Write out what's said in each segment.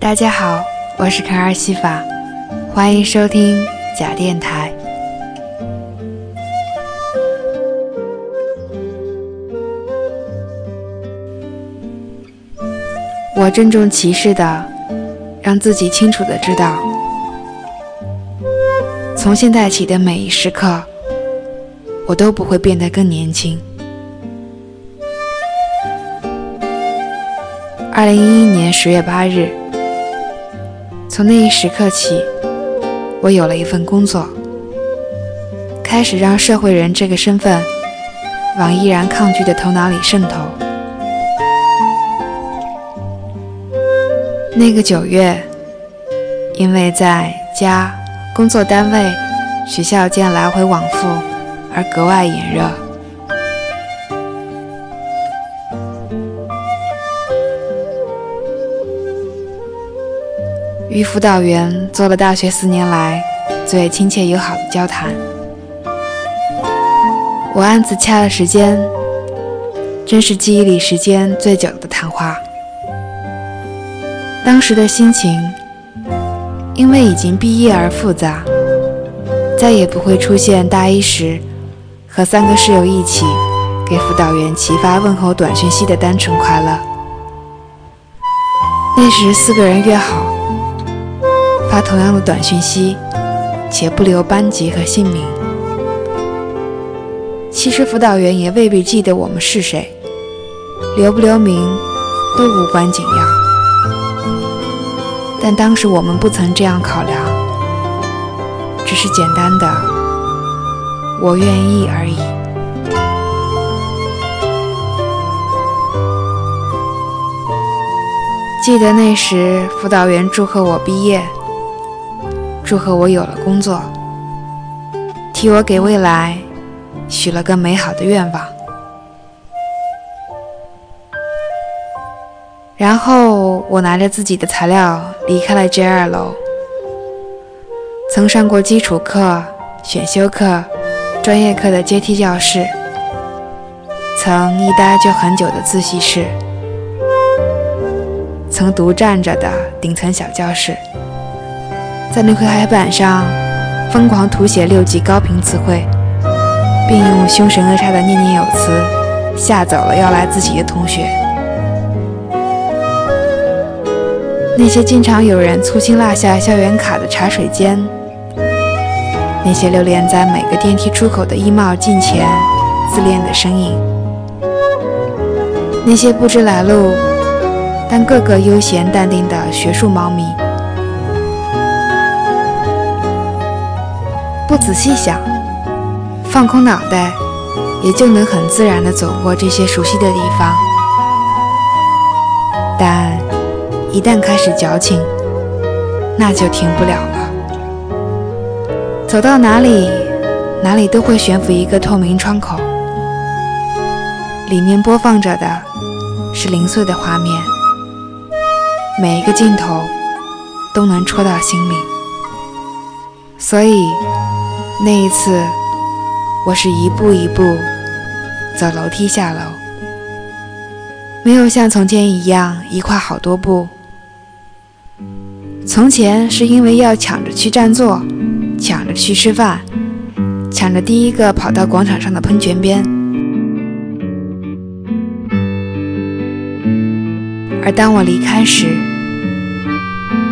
大家好，我是卡尔西法，欢迎收听假电台。我郑重其事的让自己清楚的知道，从现在起的每一时刻，我都不会变得更年轻。二零一一年十月八日，从那一时刻起，我有了一份工作，开始让社会人这个身份往依然抗拒的头脑里渗透。那个九月，因为在家、工作单位、学校间来回往复而格外炎热。与辅导员做了大学四年来最亲切友好的交谈，我暗自掐了时间，真是记忆里时间最久的谈话。当时的心情，因为已经毕业而复杂，再也不会出现大一时和三个室友一起给辅导员齐发问候短讯息的单纯快乐。那时四个人约好。发同样的短讯息，且不留班级和姓名。其实辅导员也未必记得我们是谁，留不留名都无关紧要。但当时我们不曾这样考量，只是简单的“我愿意”而已。记得那时辅导员祝贺我毕业。祝贺我有了工作，替我给未来许了个美好的愿望。然后我拿着自己的材料离开了 J 二楼。曾上过基础课、选修课、专业课的阶梯教室，曾一待就很久的自习室，曾独站着的顶层小教室。在那块黑板上疯狂涂写六级高频词汇，并用凶神恶煞的念念有词吓走了要来自习的同学。那些经常有人粗心落下校园卡的茶水间，那些流连在每个电梯出口的衣帽镜前自恋的身影，那些不知来路但个个悠闲淡定的学术猫咪。不仔细想，放空脑袋，也就能很自然地走过这些熟悉的地方。但一旦开始矫情，那就停不了了。走到哪里，哪里都会悬浮一个透明窗口，里面播放着的是零碎的画面，每一个镜头都能戳到心里，所以。那一次，我是一步一步走楼梯下楼，没有像从前一样一跨好多步。从前是因为要抢着去占座，抢着去吃饭，抢着第一个跑到广场上的喷泉边。而当我离开时，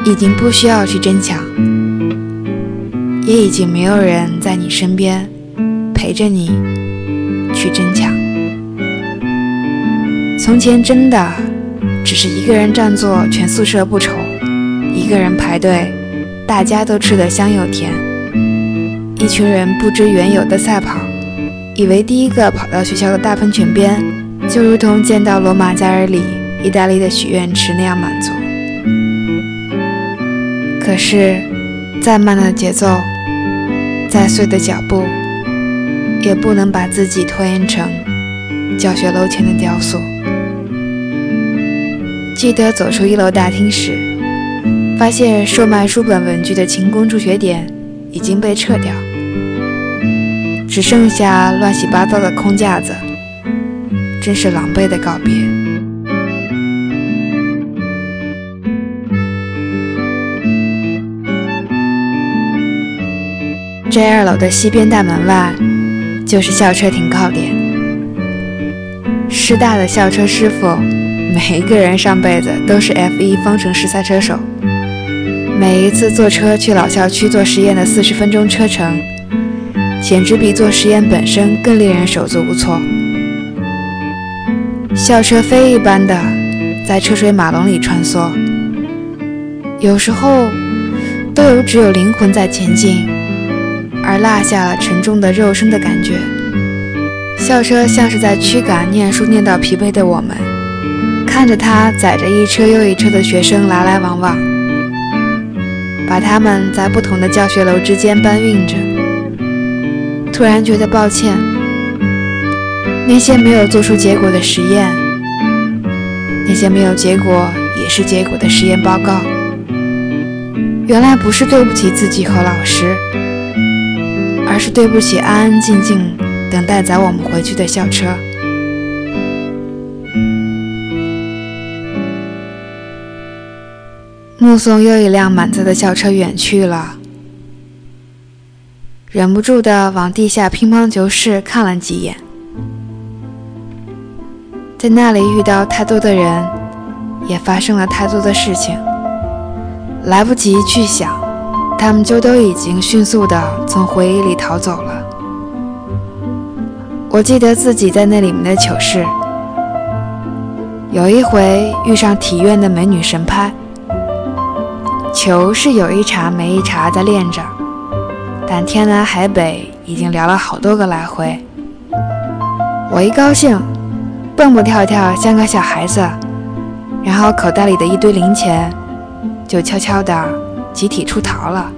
已经不需要去争抢。也已经没有人在你身边陪着你去争抢。从前真的只是一个人占座，全宿舍不愁；一个人排队，大家都吃得香又甜。一群人不知缘由的赛跑，以为第一个跑到学校的大喷泉边，就如同见到罗马假日里意大利的许愿池那样满足。可是，再慢的节奏。再碎的脚步，也不能把自己拖延成教学楼前的雕塑。记得走出一楼大厅时，发现售卖书本文具的勤工助学点已经被撤掉，只剩下乱七八糟的空架子，真是狼狈的告别。在二楼的西边大门外就是校车停靠点。师大的校车师傅，每一个人上辈子都是 F1 方程式赛车手。每一次坐车去老校区做实验的四十分钟车程，简直比做实验本身更令人手足无措。校车飞一般的在车水马龙里穿梭，有时候都有只有灵魂在前进，而落下了沉重的肉身的感觉。校车像是在驱赶念书念到疲惫的我们，看着它载着一车又一车的学生来来往往，把他们在不同的教学楼之间搬运着。突然觉得抱歉，那些没有做出结果的实验，那些没有结果也是结果的实验报告，原来不是对不起自己和老师，而是对不起安安静静。等待载我们回去的校车，目送又一辆满载的校车远去了，忍不住的往地下乒乓球室看了几眼，在那里遇到太多的人，也发生了太多的事情，来不及去想，他们就都已经迅速的从回忆里逃走了。我记得自己在那里面的糗事，有一回遇上体院的美女神拍，球是有一茬没一茬在练着，但天南海北已经聊了好多个来回。我一高兴，蹦蹦跳跳像个小孩子，然后口袋里的一堆零钱就悄悄地集体出逃了。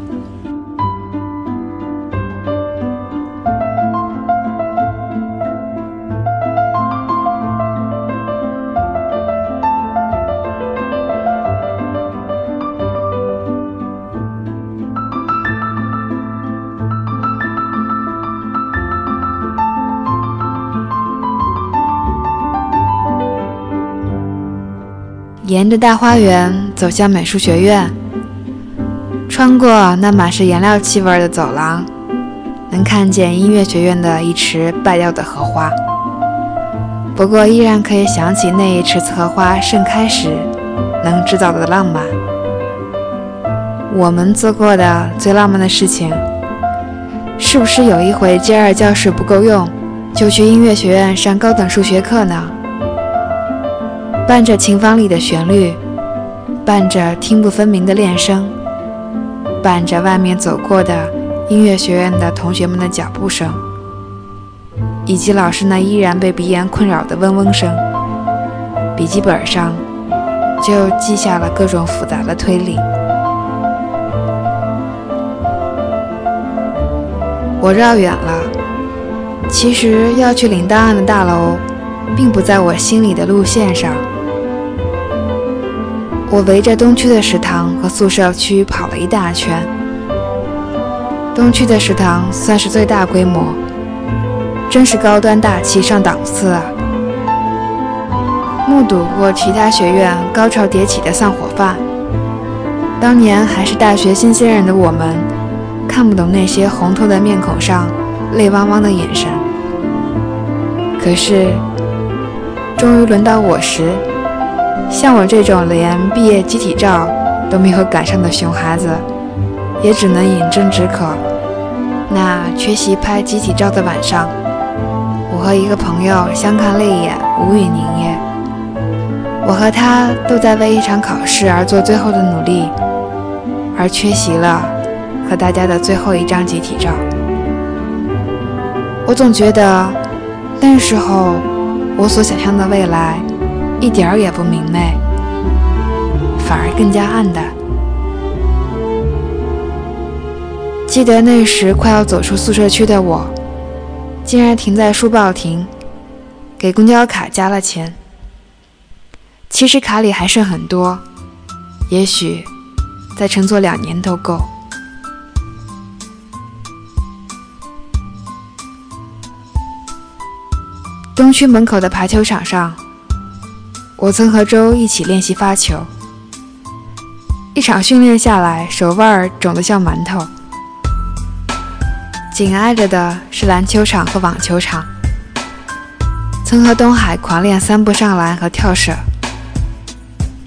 沿着大花园走向美术学院，穿过那满是颜料气味的走廊，能看见音乐学院的一池败掉的荷花。不过，依然可以想起那一池荷花盛开时能制造的浪漫。我们做过的最浪漫的事情，是不是有一回 J 二教室不够用，就去音乐学院上高等数学课呢？伴着琴房里的旋律，伴着听不分明的练声，伴着外面走过的音乐学院的同学们的脚步声，以及老师那依然被鼻炎困扰的嗡嗡声，笔记本上就记下了各种复杂的推理。我绕远了，其实要去领档案的大楼，并不在我心里的路线上。我围着东区的食堂和宿舍区跑了一大圈。东区的食堂算是最大规模，真是高端大气上档次啊！目睹过其他学院高潮迭起的散伙饭，当年还是大学新鲜人的我们，看不懂那些红透的面孔上泪汪汪的眼神。可是，终于轮到我时。像我这种连毕业集体照都没有赶上的熊孩子，也只能饮鸩止渴。那缺席拍集体照的晚上，我和一个朋友相看泪眼，无语凝噎。我和他都在为一场考试而做最后的努力，而缺席了和大家的最后一张集体照。我总觉得那时候我所想象的未来。一点儿也不明媚，反而更加暗淡。记得那时快要走出宿舍区的我，竟然停在书报亭，给公交卡加了钱。其实卡里还剩很多，也许再乘坐两年都够。东区门口的排球场上。我曾和周一起练习发球，一场训练下来，手腕肿得像馒头。紧挨着的是篮球场和网球场。曾和东海狂练三步上篮和跳射，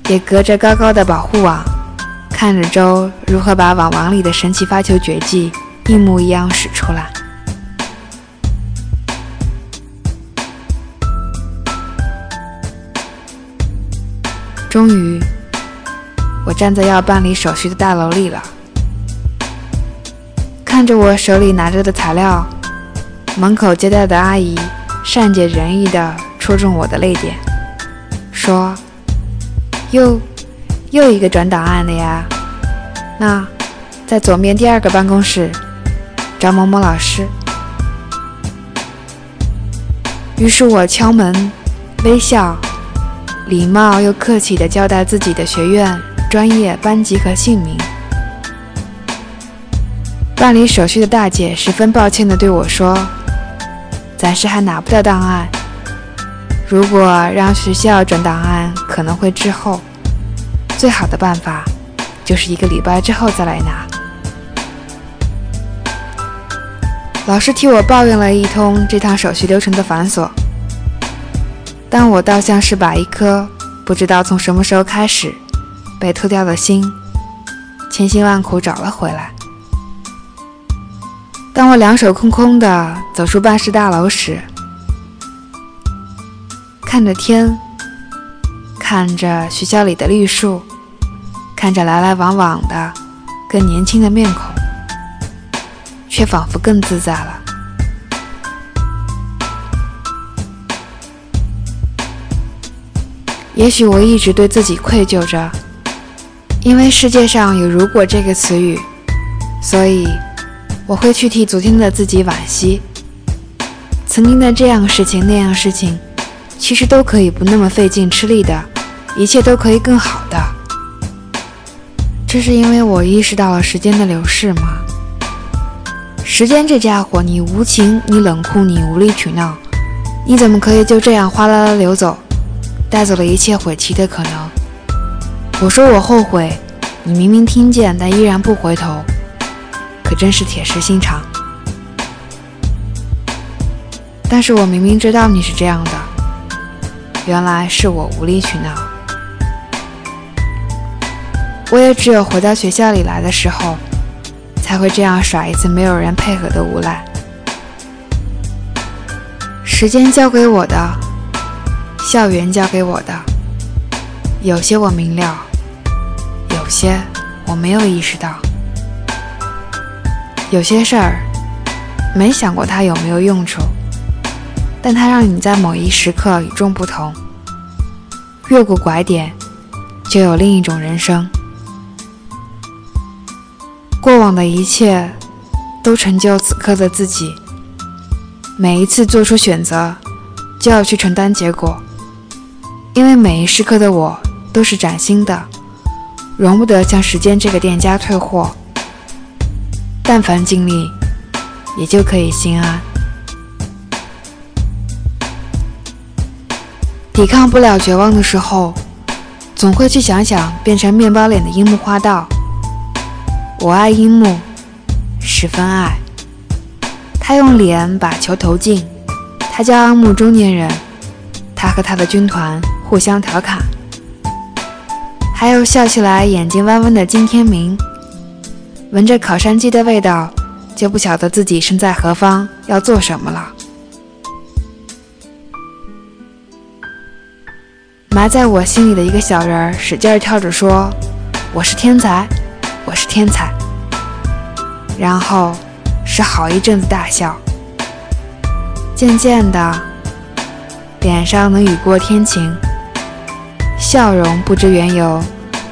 也隔着高高的保护网，看着周如何把网网里的神奇发球绝技一模一样使出来。终于，我站在要办理手续的大楼里了，看着我手里拿着的材料，门口接待的阿姨。善解人意地戳中我的泪点，说：“又又一个转档案的呀？那在左面第二个办公室找某某老师。”于是我敲门，微笑，礼貌又客气地交代自己的学院、专业、班级和姓名。办理手续的大姐十分抱歉地对我说。暂时还拿不到档案。如果让学校转档案，可能会滞后。最好的办法就是一个礼拜之后再来拿。老师替我抱怨了一通这趟手续流程的繁琐，但我倒像是把一颗不知道从什么时候开始被偷掉的心，千辛万苦找了回来。当我两手空空的走出办事大楼时，看着天，看着学校里的绿树，看着来来往往的更年轻的面孔，却仿佛更自在了。也许我一直对自己愧疚着，因为世界上有“如果”这个词语，所以。我会去替昨天的自己惋惜，曾经的这样事情那样事情，其实都可以不那么费劲吃力的，一切都可以更好的。这是因为我意识到了时间的流逝吗？时间这家伙，你无情，你冷酷，你无理取闹，你怎么可以就这样哗啦啦流走，带走了一切悔棋的可能？我说我后悔，你明明听见，但依然不回头。可真是铁石心肠，但是我明明知道你是这样的，原来是我无理取闹。我也只有回到学校里来的时候，才会这样耍一次没有人配合的无赖。时间交给我的，校园教给我的，有些我明了，有些我没有意识到。有些事儿没想过它有没有用处，但它让你在某一时刻与众不同。越过拐点，就有另一种人生。过往的一切都成就此刻的自己。每一次做出选择，就要去承担结果，因为每一时刻的我都是崭新的，容不得向时间这个店家退货。但凡尽力，也就可以心安。抵抗不了绝望的时候，总会去想想变成面包脸的樱木花道。我爱樱木，十分爱。他用脸把球投进，他叫阿木中年人，他和他的军团互相调侃。还有笑起来眼睛弯弯的金天明。闻着烤山鸡的味道，就不晓得自己身在何方，要做什么了。埋在我心里的一个小人儿，使劲跳着说：“我是天才，我是天才。”然后是好一阵子大笑。渐渐的，脸上能雨过天晴，笑容不知缘由，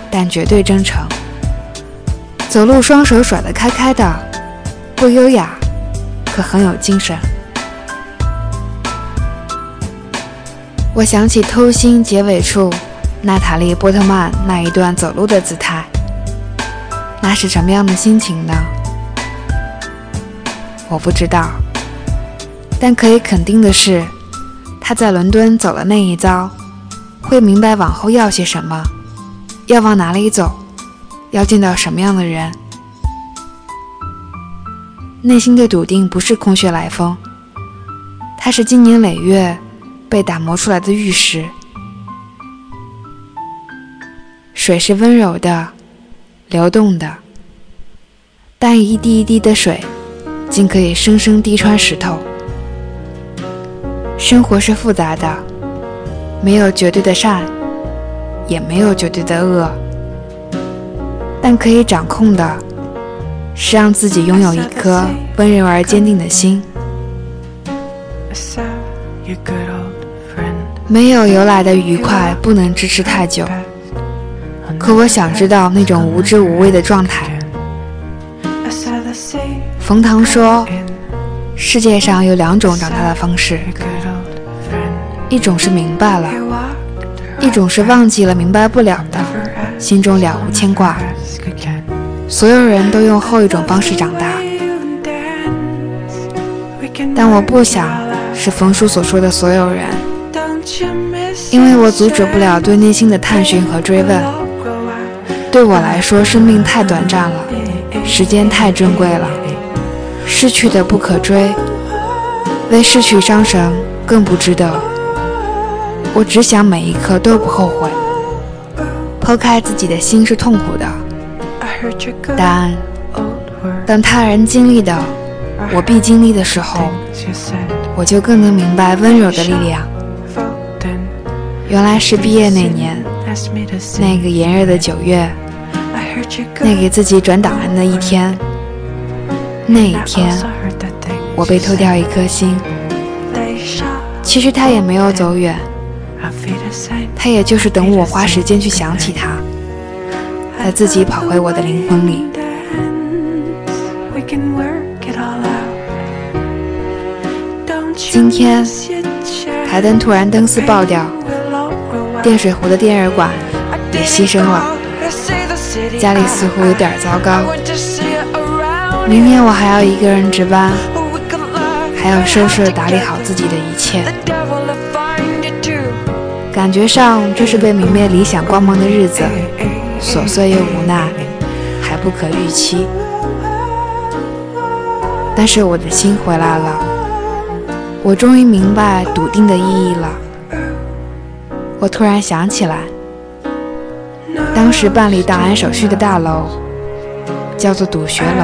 但绝对真诚。走路双手甩得开开的，不优雅，可很有精神。我想起《偷心》结尾处娜塔莉·波特曼那一段走路的姿态，那是什么样的心情呢？我不知道，但可以肯定的是，他在伦敦走了那一遭，会明白往后要些什么，要往哪里走。要见到什么样的人？内心的笃定不是空穴来风，它是经年累月被打磨出来的玉石。水是温柔的，流动的，但一滴一滴的水，竟可以生生滴穿石头。生活是复杂的，没有绝对的善，也没有绝对的恶，但可以掌控的，是让自己拥有一颗温柔而坚定的心。没有由来的愉快，不能支持太久。可我想知道那种无知无畏的状态。冯唐说，世界上有两种长大的方式，一种是明白了，一种是忘记了明白不了的，心中了无牵挂。所有人都用后一种方式长大，但我不想是冯叔所说的所有人，因为我阻止不了对内心的探寻和追问。对我来说，生命太短暂了，时间太珍贵了，失去的不可追，为失去伤神更不值得。我只想每一刻都不后悔。剖开自己的心是痛苦的，但当他人经历的，我必经历的时候，我就更能明白温柔的力量。原来是毕业那年，那个炎热的九月。那给自己转档案的一天，那一天，我被偷掉一颗心。其实他也没有走远，他也就是等我花时间去想起他，他自己跑回我的灵魂里。今天，台灯突然灯丝爆掉，电水壶的电热管也牺牲了。家里似乎有点糟糕，明天我还要一个人值班，还要收拾打理好自己的一切。感觉上这是被泯灭理想光芒的日子，琐碎又无奈，还不可预期。但是我的心回来了，我终于明白笃定的意义了。我突然想起来。当时办理档案手续的大楼叫做笃学楼。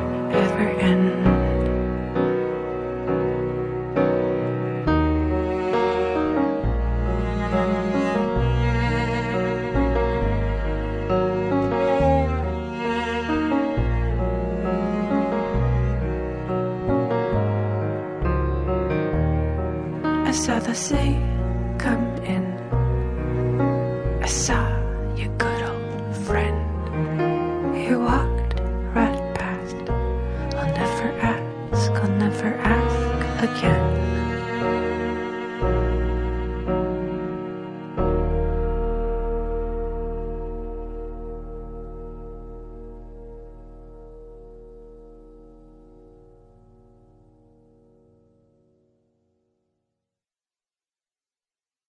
I saw the sea come in. I saw you go.